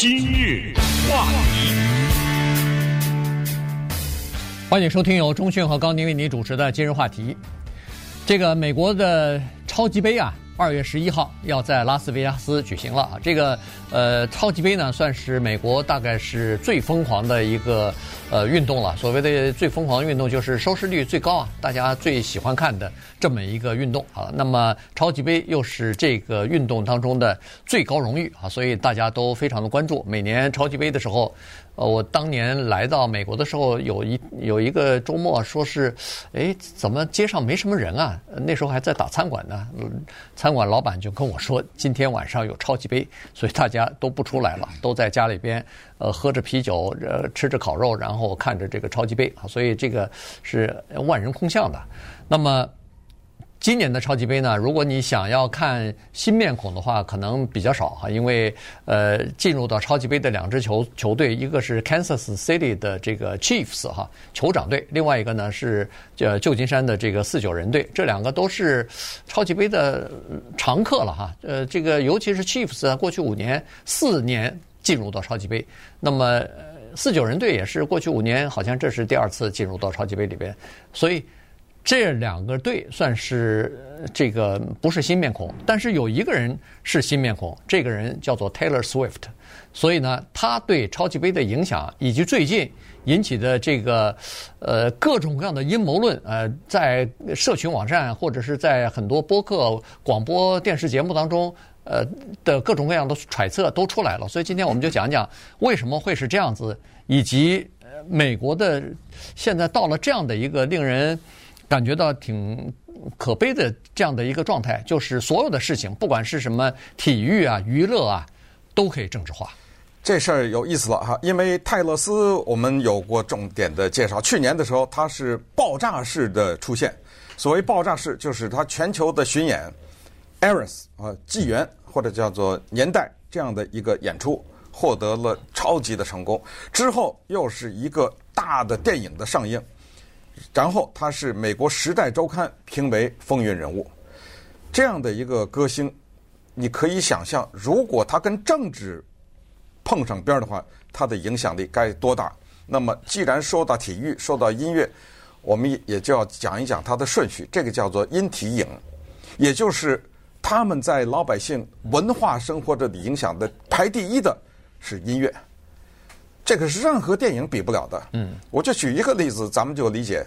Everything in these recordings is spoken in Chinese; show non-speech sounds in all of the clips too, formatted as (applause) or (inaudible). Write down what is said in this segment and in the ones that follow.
今日话题，欢迎收听由中讯和高宁为您主持的今日话题。这个美国的超级杯啊。二月十一号要在拉斯维加斯举行了啊！这个呃超级杯呢，算是美国大概是最疯狂的一个呃运动了。所谓的最疯狂运动，就是收视率最高啊，大家最喜欢看的这么一个运动啊。那么超级杯又是这个运动当中的最高荣誉啊，所以大家都非常的关注。每年超级杯的时候。呃，我当年来到美国的时候，有一有一个周末，说是，哎，怎么街上没什么人啊？那时候还在打餐馆呢，餐馆老板就跟我说，今天晚上有超级杯，所以大家都不出来了，都在家里边，呃，喝着啤酒，呃，吃着烤肉，然后看着这个超级杯啊，所以这个是万人空巷的。那么。今年的超级杯呢，如果你想要看新面孔的话，可能比较少哈，因为呃，进入到超级杯的两支球球队，一个是 Kansas City 的这个 Chiefs 哈，酋长队，另外一个呢是呃旧金山的这个四九人队，这两个都是超级杯的常客了哈。呃，这个尤其是 Chiefs 啊，过去五年四年进入到超级杯，那么四九人队也是过去五年，好像这是第二次进入到超级杯里边，所以。这两个队算是这个不是新面孔，但是有一个人是新面孔，这个人叫做 Taylor Swift，所以呢，他对超级杯的影响以及最近引起的这个呃各种各样的阴谋论，呃，在社群网站或者是在很多播客、广播电视节目当中，呃的各种各样的揣测都出来了。所以今天我们就讲讲为什么会是这样子，以及美国的现在到了这样的一个令人。感觉到挺可悲的这样的一个状态，就是所有的事情，不管是什么体育啊、娱乐啊，都可以政治化。这事儿有意思了哈，因为泰勒斯我们有过重点的介绍。去年的时候，他是爆炸式的出现。所谓爆炸式，就是他全球的巡演 Eris 啊，纪元或者叫做年代这样的一个演出，获得了超级的成功。之后又是一个大的电影的上映。然后他是美国《时代周刊》评为风云人物，这样的一个歌星，你可以想象，如果他跟政治碰上边的话，他的影响力该多大？那么，既然说到体育，说到音乐，我们也就要讲一讲他的顺序。这个叫做音体影，也就是他们在老百姓文化生活着的影响的排第一的是音乐。这个是任何电影比不了的。嗯，我就举一个例子，咱们就理解。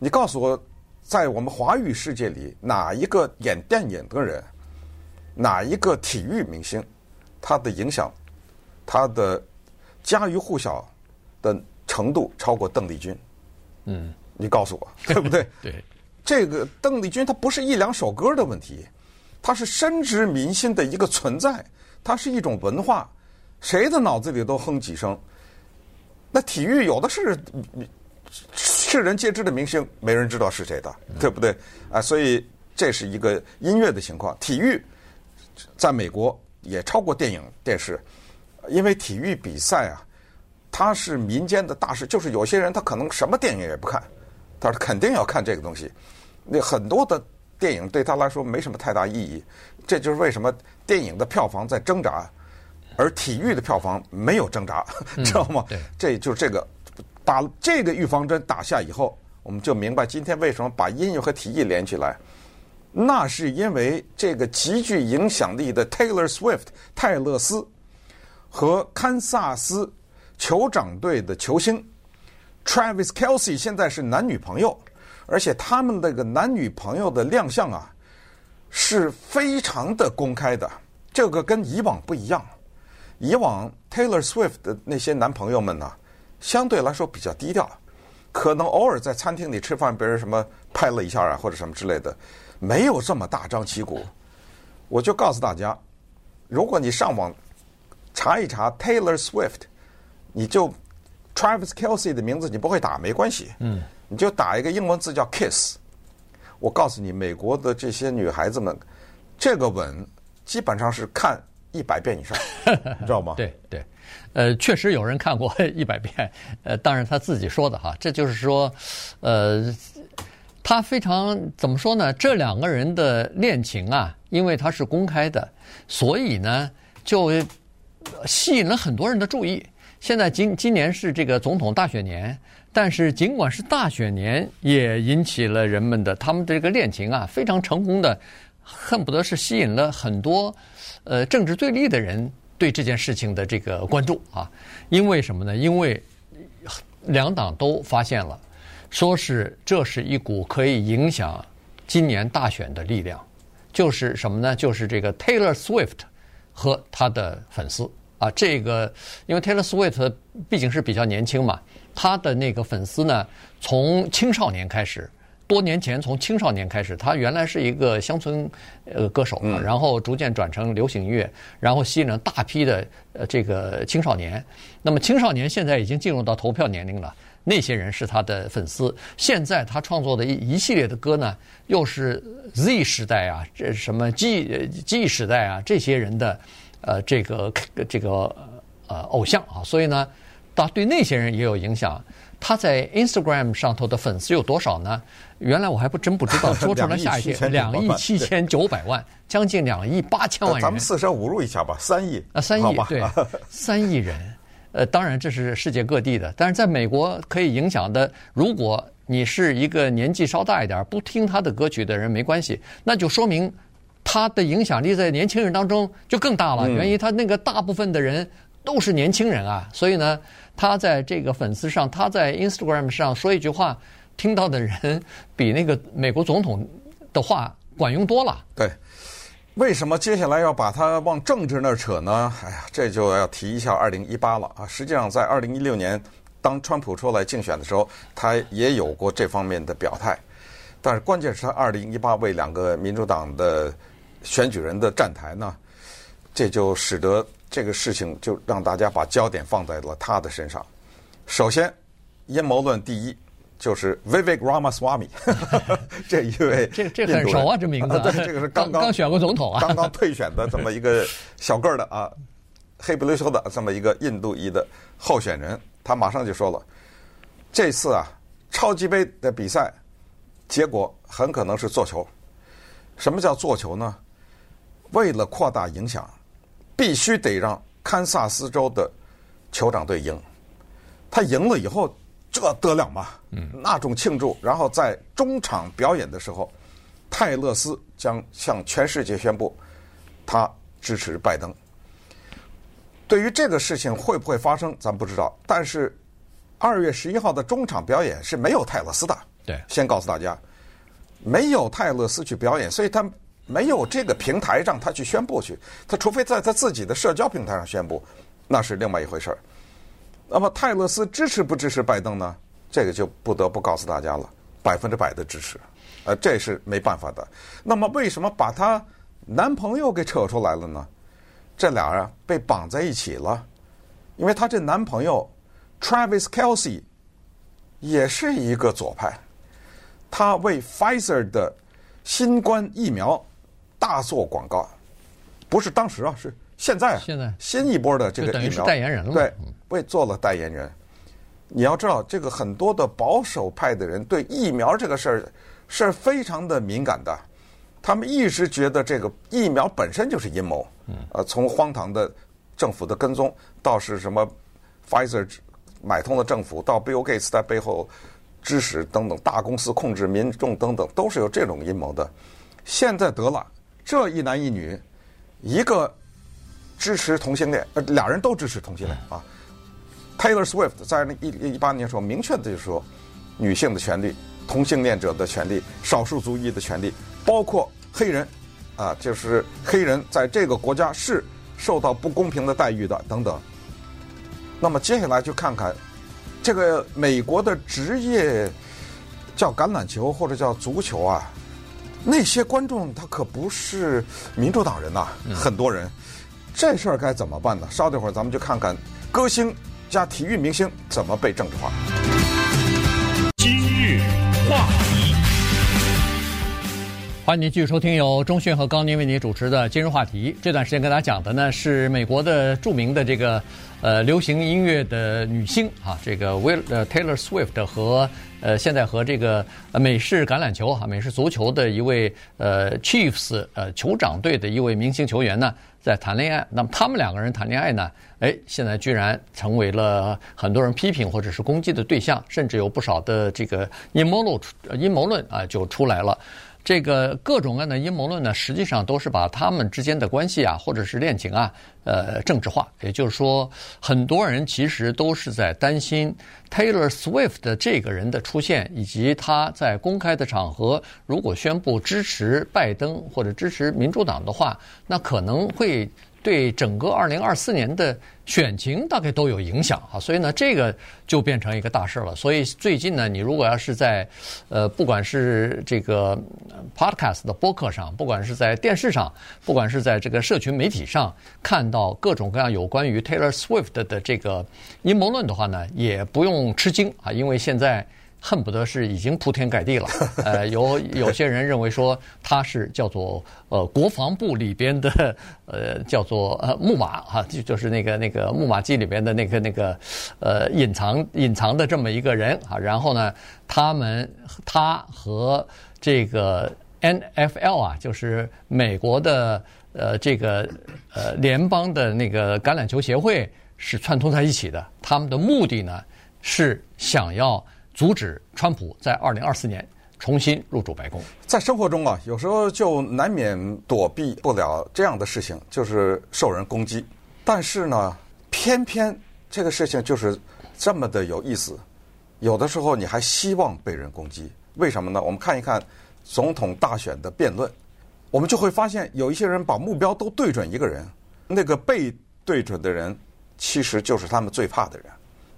你告诉我，在我们华语世界里，哪一个演电影的人，哪一个体育明星，他的影响，他的家喻户晓的程度超过邓丽君？嗯，你告诉我，(laughs) 对不对？对，这个邓丽君她不是一两首歌的问题，她是深植民心的一个存在，它是一种文化，谁的脑子里都哼几声。那体育有的是世人皆知的明星，没人知道是谁的，对不对？啊，所以这是一个音乐的情况。体育在美国也超过电影电视，因为体育比赛啊，它是民间的大事。就是有些人他可能什么电影也不看，但是肯定要看这个东西。那很多的电影对他来说没什么太大意义。这就是为什么电影的票房在挣扎。而体育的票房没有挣扎，(laughs) 知道吗？对，这就是这个打这个预防针打下以后，我们就明白今天为什么把音乐和体育连起来。那是因为这个极具影响力的 Taylor Swift 泰勒斯和堪萨斯酋长队的球星 Travis Kelsey 现在是男女朋友，而且他们那个男女朋友的亮相啊是非常的公开的，这个跟以往不一样。以往 Taylor Swift 的那些男朋友们呢，相对来说比较低调，可能偶尔在餐厅里吃饭，别人什么拍了一下啊，或者什么之类的，没有这么大张旗鼓。我就告诉大家，如果你上网查一查 Taylor Swift，你就 Travis Kelce 的名字你不会打没关系，嗯，你就打一个英文字叫 Kiss。我告诉你，美国的这些女孩子们，这个吻基本上是看。一百遍以上，(laughs) 你知道吗？对对，呃，确实有人看过 (laughs) 一百遍，呃，当然他自己说的哈，这就是说，呃，他非常怎么说呢？这两个人的恋情啊，因为他是公开的，所以呢，就吸引了很多人的注意。现在今今年是这个总统大选年，但是尽管是大选年，也引起了人们的他们这个恋情啊，非常成功的，恨不得是吸引了很多呃政治对立的人对这件事情的这个关注啊。因为什么呢？因为两党都发现了，说是这是一股可以影响今年大选的力量。就是什么呢？就是这个 Taylor Swift 和他的粉丝啊，这个因为 Taylor Swift 毕竟是比较年轻嘛，他的那个粉丝呢，从青少年开始，多年前从青少年开始，他原来是一个乡村呃歌手，然后逐渐转成流行音乐，然后吸引了大批的呃这个青少年。那么青少年现在已经进入到投票年龄了。那些人是他的粉丝，现在他创作的一一系列的歌呢，又是 Z 时代啊，这什么 G G 时代啊，这些人的呃这个这个呃偶像啊，所以呢，他对那些人也有影响。他在 Instagram 上头的粉丝有多少呢？原来我还不真不知道，(laughs) 说出来吓一跳，两亿七千九百万，将近两亿八千万人。咱们四舍五入一下吧，三亿啊，三亿对，(laughs) 三亿人。呃，当然这是世界各地的，但是在美国可以影响的，如果你是一个年纪稍大一点，不听他的歌曲的人，没关系，那就说明他的影响力在年轻人当中就更大了。原因他那个大部分的人都是年轻人啊，所以呢，他在这个粉丝上，他在 Instagram 上说一句话，听到的人比那个美国总统的话管用多了。对。为什么接下来要把他往政治那儿扯呢？哎呀，这就要提一下二零一八了啊！实际上，在二零一六年，当川普出来竞选的时候，他也有过这方面的表态。但是关键是他二零一八为两个民主党的选举人的站台呢，这就使得这个事情就让大家把焦点放在了他的身上。首先，阴谋论第一。就是 Vivek Ramaswamy，(laughs) 这一位这这很熟啊，这名字。对，这个是刚刚刚选过总统啊，刚刚退选的这么一个小个儿的啊，黑不溜秋的这么一个印度裔的候选人，他马上就说了，这次啊超级杯的比赛结果很可能是做球。什么叫做球呢？为了扩大影响，必须得让堪萨斯州的酋长队赢。他赢了以后。这得了吗？嗯，那种庆祝，然后在中场表演的时候，泰勒斯将向全世界宣布，他支持拜登。对于这个事情会不会发生，咱不知道。但是二月十一号的中场表演是没有泰勒斯的。对，先告诉大家，没有泰勒斯去表演，所以他没有这个平台让他去宣布去。他除非在他自己的社交平台上宣布，那是另外一回事儿。那么泰勒斯支持不支持拜登呢？这个就不得不告诉大家了，百分之百的支持，呃，这是没办法的。那么为什么把她男朋友给扯出来了呢？这俩人被绑在一起了，因为她这男朋友 Travis Kelsey 也是一个左派，他为 Pfizer 的新冠疫苗大做广告，不是当时啊，是。现在，啊现在新一波的这个疫苗，代言人了。对，为做了代言人。你要知道，这个很多的保守派的人对疫苗这个事儿是非常的敏感的，他们一直觉得这个疫苗本身就是阴谋。嗯。呃，从荒唐的政府的跟踪，到是什么 Pfizer 买通了政府，到 Bill Gates 在背后指使等等大公司控制民众等等，都是有这种阴谋的。现在得了，这一男一女，一个。支持同性恋，呃，俩人都支持同性恋啊。Taylor Swift 在那一一八年时候明确的就说，女性的权利、同性恋者的权利、少数族裔的权利，包括黑人，啊，就是黑人在这个国家是受到不公平的待遇的等等。那么接下来就看看这个美国的职业叫橄榄球或者叫足球啊，那些观众他可不是民主党人呐，很多人。这事儿该怎么办呢？稍等会儿，咱们就看看歌星加体育明星怎么被政治化。欢迎您继续收听由中讯和高宁为您主持的《今日话题》。这段时间跟大家讲的呢是美国的著名的这个呃流行音乐的女星啊，这个 Will 呃 Taylor Swift 和。呃，现在和这个美式橄榄球哈，美式足球的一位呃 Chiefs 呃酋长队的一位明星球员呢，在谈恋爱。那么他们两个人谈恋爱呢？哎，现在居然成为了很多人批评或者是攻击的对象，甚至有不少的这个阴谋论阴谋论啊就出来了。这个各种各样的阴谋论呢，实际上都是把他们之间的关系啊，或者是恋情啊，呃，政治化。也就是说，很多人其实都是在担心 Taylor Swift 的这个人的出现，以及他在公开的场合如果宣布支持拜登或者支持民主党的话，那可能会。对整个二零二四年的选情大概都有影响啊，所以呢，这个就变成一个大事了。所以最近呢，你如果要是在呃，不管是这个 podcast 的播客上，不管是在电视上，不管是在这个社群媒体上，看到各种各样有关于 Taylor Swift 的这个阴谋论的话呢，也不用吃惊啊，因为现在。恨不得是已经铺天盖地了。(laughs) 呃，有有些人认为说他是叫做呃国防部里边的 (laughs) 呃叫做呃木马哈，就就是那个那个木马机里边的那个那个呃隐藏隐藏的这么一个人啊。然后呢，他们他和这个 NFL 啊，就是美国的呃这个呃联邦的那个橄榄球协会是串通在一起的。他们的目的呢是想要。阻止川普在二零二四年重新入主白宫。在生活中啊，有时候就难免躲避不了这样的事情，就是受人攻击。但是呢，偏偏这个事情就是这么的有意思。有的时候你还希望被人攻击，为什么呢？我们看一看总统大选的辩论，我们就会发现有一些人把目标都对准一个人，那个被对准的人其实就是他们最怕的人。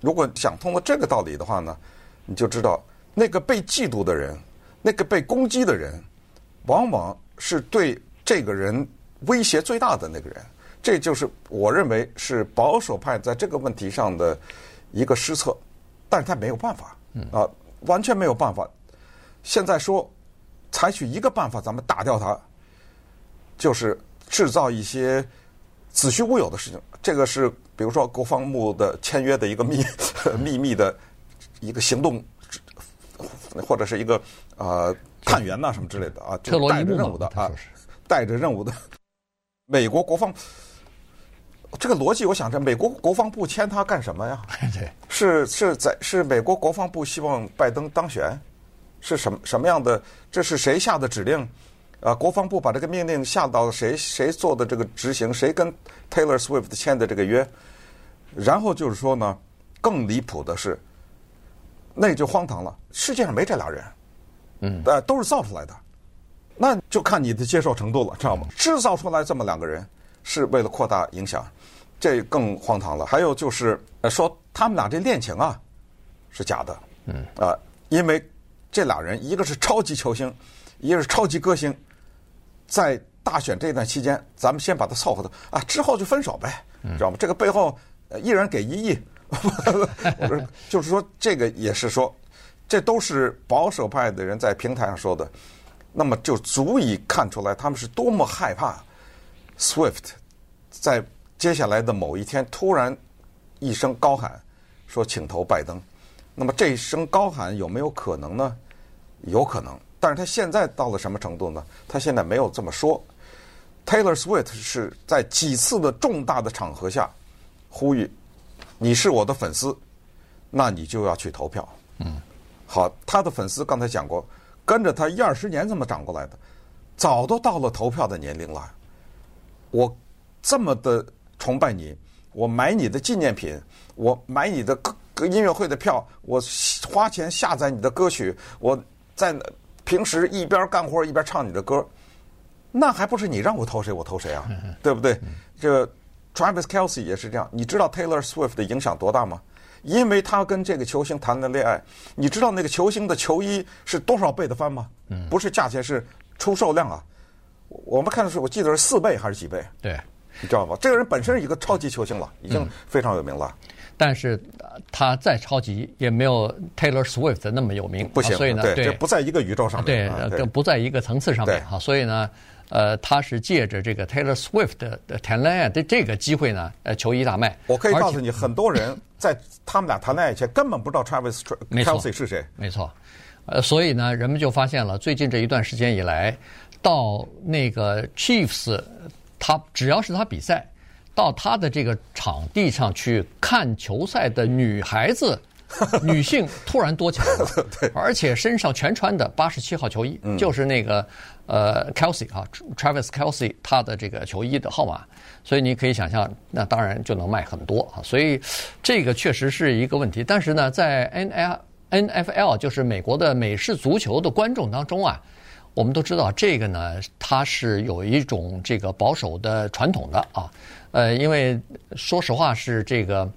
如果想通了这个道理的话呢，你就知道，那个被嫉妒的人，那个被攻击的人，往往是对这个人威胁最大的那个人。这就是我认为是保守派在这个问题上的一个失策，但是他没有办法，啊，完全没有办法。现在说采取一个办法，咱们打掉他，就是制造一些子虚乌有的事情。这个是比如说国防部的签约的一个秘 (laughs) 秘密的。一个行动，或者是一个呃探员呐什么之类的啊，就带着任务的啊，带着任务的。(laughs) 美国国防这个逻辑，我想着美国国防部签他干什么呀？(laughs) 对，是是在是美国国防部希望拜登当选，是什么什么样的？这是谁下的指令？啊，国防部把这个命令下到谁谁做的这个执行？谁跟 Taylor Swift 签的这个约？然后就是说呢，更离谱的是。那就荒唐了，世界上没这俩人，嗯，呃，都是造出来的，那就看你的接受程度了，知道吗？制造出来这么两个人，是为了扩大影响，这更荒唐了。还有就是说他们俩这恋情啊，是假的，嗯，啊，因为这俩人一个是超级球星，一个是超级歌星，在大选这段期间，咱们先把他凑合的啊，之后就分手呗，知道吗？这个背后一人给一亿。(laughs) 我说，就是说，这个也是说，这都是保守派的人在平台上说的，那么就足以看出来他们是多么害怕 Swift 在接下来的某一天突然一声高喊说请投拜登。那么这一声高喊有没有可能呢？有可能，但是他现在到了什么程度呢？他现在没有这么说。Taylor Swift 是在几次的重大的场合下呼吁。你是我的粉丝，那你就要去投票。嗯，好，他的粉丝刚才讲过，跟着他一二十年这么长过来的，早都到了投票的年龄了。我这么的崇拜你，我买你的纪念品，我买你的歌音乐会的票，我花钱下载你的歌曲，我在平时一边干活一边唱你的歌，那还不是你让我投谁我投谁啊？(laughs) 对不对？这。Travis Kelsey 也是这样，你知道 Taylor Swift 的影响多大吗？因为他跟这个球星谈了恋爱，你知道那个球星的球衣是多少倍的翻吗？嗯，不是价钱，是出售量啊。我们看的是，我记得是四倍还是几倍？对，你知道吗？这个人本身是一个超级球星了，已经非常有名了。嗯、但是他再超级也没有 Taylor Swift 那么有名，不行。所以呢，对，这不在一个宇宙上面，对，更不在一个层次上面哈。所以呢。呃，他是借着这个 Taylor Swift 的谈恋爱的这个机会呢，呃，球衣大卖。我可以告诉你，很多人在他们俩谈恋爱前根本不知道 Travis Kelce 是谁。没错，呃，所以呢，人们就发现了，最近这一段时间以来，到那个 Chiefs 他只要是他比赛，到他的这个场地上去看球赛的女孩子。(laughs) 女性突然多起来了，(laughs) 而且身上全穿的八十七号球衣，就是那个呃 Kelsey 啊，Travis Kelsey 他的这个球衣的号码，所以你可以想象，那当然就能卖很多啊，所以这个确实是一个问题。但是呢，在 N L N F L 就是美国的美式足球的观众当中啊，我们都知道这个呢，它是有一种这个保守的传统的啊，呃，因为说实话是这个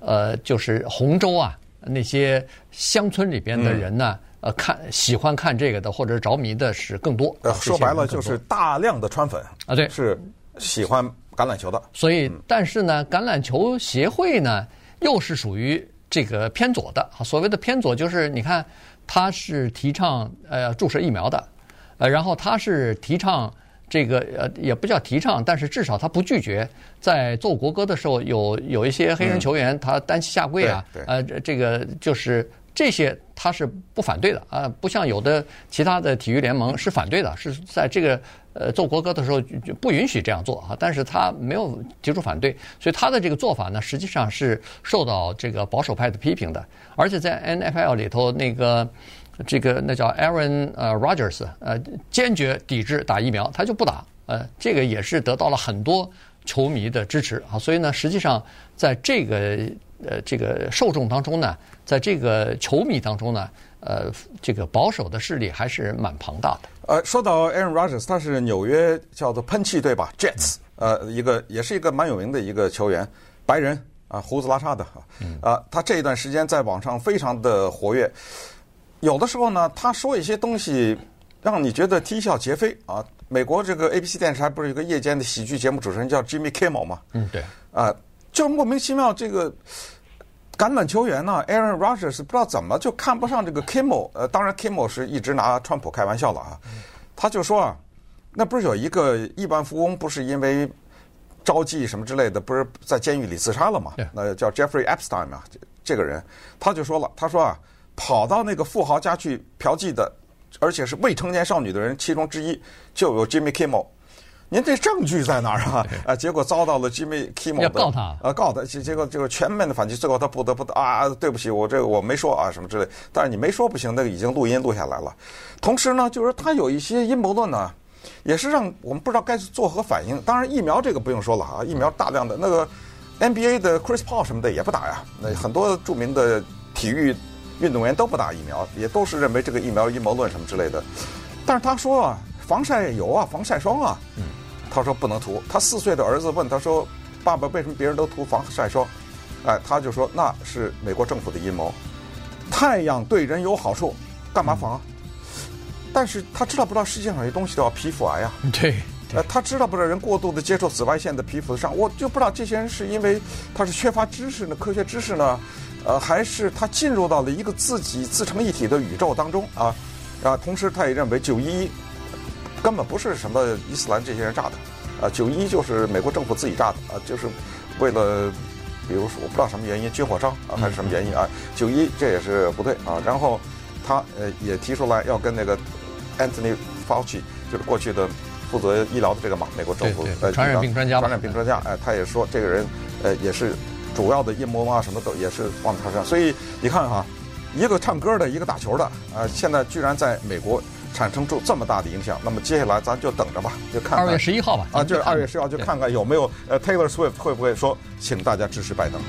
呃，就是洪州啊。那些乡村里边的人呢，嗯、呃，看喜欢看这个的，或者着迷的是更多。呃，说白了就是大量的川粉啊，对，是喜欢橄榄球的。所以，但是呢，橄榄球协会呢，又是属于这个偏左的。所谓的偏左，就是你看，他是提倡呃注射疫苗的，呃，然后他是提倡。这个呃也不叫提倡，但是至少他不拒绝在奏国歌的时候有有一些黑人球员他单膝下跪啊，呃这个就是这些他是不反对的啊，不像有的其他的体育联盟是反对的，是在这个呃奏国歌的时候就不允许这样做啊，但是他没有提出反对，所以他的这个做法呢，实际上是受到这个保守派的批评的，而且在 NFL 里头那个。这个那叫 Aaron 呃 Rodgers 呃坚决抵制打疫苗，他就不打。呃，这个也是得到了很多球迷的支持啊。所以呢，实际上在这个呃这个受众当中呢，在这个球迷当中呢，呃，这个保守的势力还是蛮庞大的。呃，说到 Aaron Rodgers，他是纽约叫做喷气队吧，Jets，呃，一个也是一个蛮有名的一个球员，白人啊，胡子拉碴的啊，啊，他这一段时间在网上非常的活跃。有的时候呢，他说一些东西，让你觉得啼笑皆非啊。美国这个 ABC 电视台不是有个夜间的喜剧节目主持人叫 Jimmy Kimmel 吗？嗯，对。啊，就莫名其妙这个橄榄球员呢，Aaron Rodgers 不知道怎么就看不上这个 Kimmel。呃，当然 Kimmel 是一直拿川普开玩笑了啊。他就说啊，那不是有一个亿万富翁不是因为招妓什么之类的，不是在监狱里自杀了吗？那叫 Jeffrey Epstein 啊，这个人他就说了，他说啊。跑到那个富豪家去嫖妓的，而且是未成年少女的人，其中之一就有 Jimmy Kimmel。您这证据在哪儿啊？(laughs) 啊，结果遭到了 Jimmy Kimmel 的要告他，呃，告他，结结果这个全面的反击，最后他不得不得啊，对不起，我这个我没说啊，什么之类。但是你没说不行，那个已经录音录下来了。同时呢，就是他有一些阴谋论呢，也是让我们不知道该作何反应。当然，疫苗这个不用说了啊，疫苗大量的那个 NBA 的 Chris Paul 什么的也不打呀，那很多著名的体育。运动员都不打疫苗，也都是认为这个疫苗阴谋论什么之类的。但是他说啊，防晒油啊，防晒霜啊，嗯他说不能涂。他四岁的儿子问他说：“爸爸，为什么别人都涂防晒霜？”哎，他就说那是美国政府的阴谋。太阳对人有好处，干嘛防啊？但是他知道不知道世界上有些东西叫皮肤癌啊？(laughs) 对，呃，他知道不知道人过度的接触紫外线的皮肤上，我就不知道这些人是因为他是缺乏知识呢，科学知识呢？呃，还是他进入到了一个自己自成一体的宇宙当中啊，啊，同时他也认为九一一根本不是什么伊斯兰这些人炸的，啊，九一一就是美国政府自己炸的啊，就是为了，比如说我不知道什么原因，军火商啊还是什么原因啊，九一这也是不对啊，然后他呃也提出来要跟那个 Anthony Fauci 就是过去的负责医疗的这个嘛，美国政府呃传染病专家，传染病专家，哎，他也说这个人呃也是。主要的阴谋啊，什么都也是往他身上，所以你看哈，一个唱歌的，一个打球的，呃，现在居然在美国产生出这么大的影响。那么接下来咱就等着吧，就看看二月十一号吧，啊，就是二月十一号，就看看有没有呃 Taylor Swift 会不会说，请大家支持拜登。